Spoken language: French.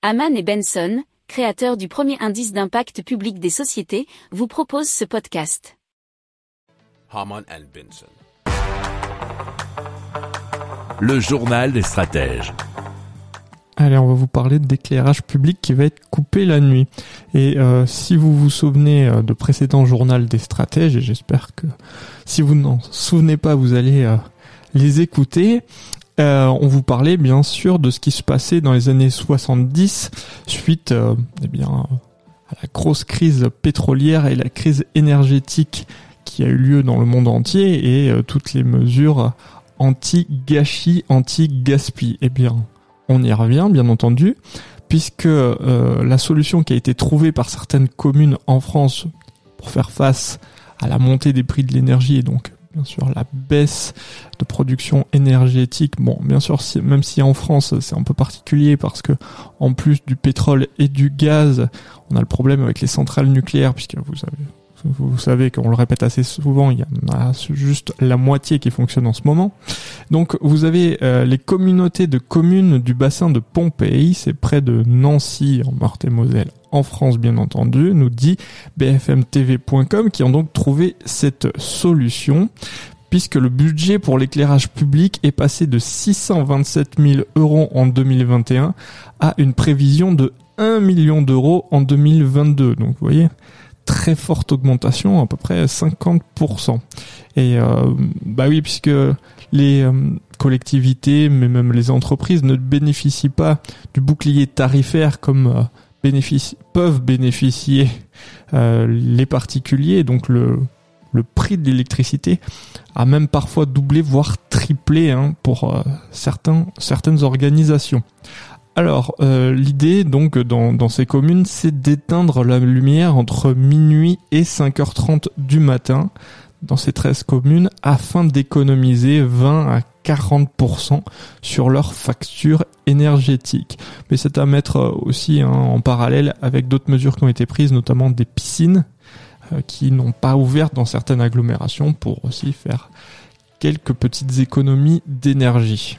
Haman et Benson, créateurs du premier indice d'impact public des sociétés, vous proposent ce podcast. Haman and Benson. Le journal des stratèges. Allez, on va vous parler d'éclairage public qui va être coupé la nuit. Et euh, si vous vous souvenez euh, de précédents journaux des stratèges, et j'espère que si vous n'en souvenez pas, vous allez euh, les écouter, on vous parlait bien sûr de ce qui se passait dans les années 70 suite eh bien, à la grosse crise pétrolière et la crise énergétique qui a eu lieu dans le monde entier et toutes les mesures anti-gâchis, anti-gaspi. Eh bien, on y revient, bien entendu, puisque euh, la solution qui a été trouvée par certaines communes en France pour faire face à la montée des prix de l'énergie et donc bien sûr la baisse de production énergétique. Bon, bien sûr, même si en France c'est un peu particulier parce que en plus du pétrole et du gaz, on a le problème avec les centrales nucléaires puisque vous savez vous savez qu'on le répète assez souvent, il y en a juste la moitié qui fonctionne en ce moment. Donc vous avez euh, les communautés de communes du bassin de Pompéi, c'est près de Nancy en Meurthe-et-Moselle en France bien entendu, nous dit bfmtv.com qui ont donc trouvé cette solution puisque le budget pour l'éclairage public est passé de 627 000 euros en 2021 à une prévision de 1 million d'euros en 2022. Donc vous voyez, très forte augmentation, à peu près 50%. Et euh, bah oui, puisque les euh, collectivités, mais même les entreprises ne bénéficient pas du bouclier tarifaire comme euh, peuvent bénéficier les particuliers, donc le, le prix de l'électricité a même parfois doublé, voire triplé hein, pour certains, certaines organisations. Alors, euh, l'idée donc dans, ces communes, c'est d'éteindre la lumière entre minuit et 5h30 du matin dans ces 13 communes afin d'économiser 20 à 40% sur leur facture énergétique. Mais c'est à mettre aussi hein, en parallèle avec d'autres mesures qui ont été prises, notamment des piscines euh, qui n'ont pas ouvert dans certaines agglomérations pour aussi faire quelques petites économies d'énergie.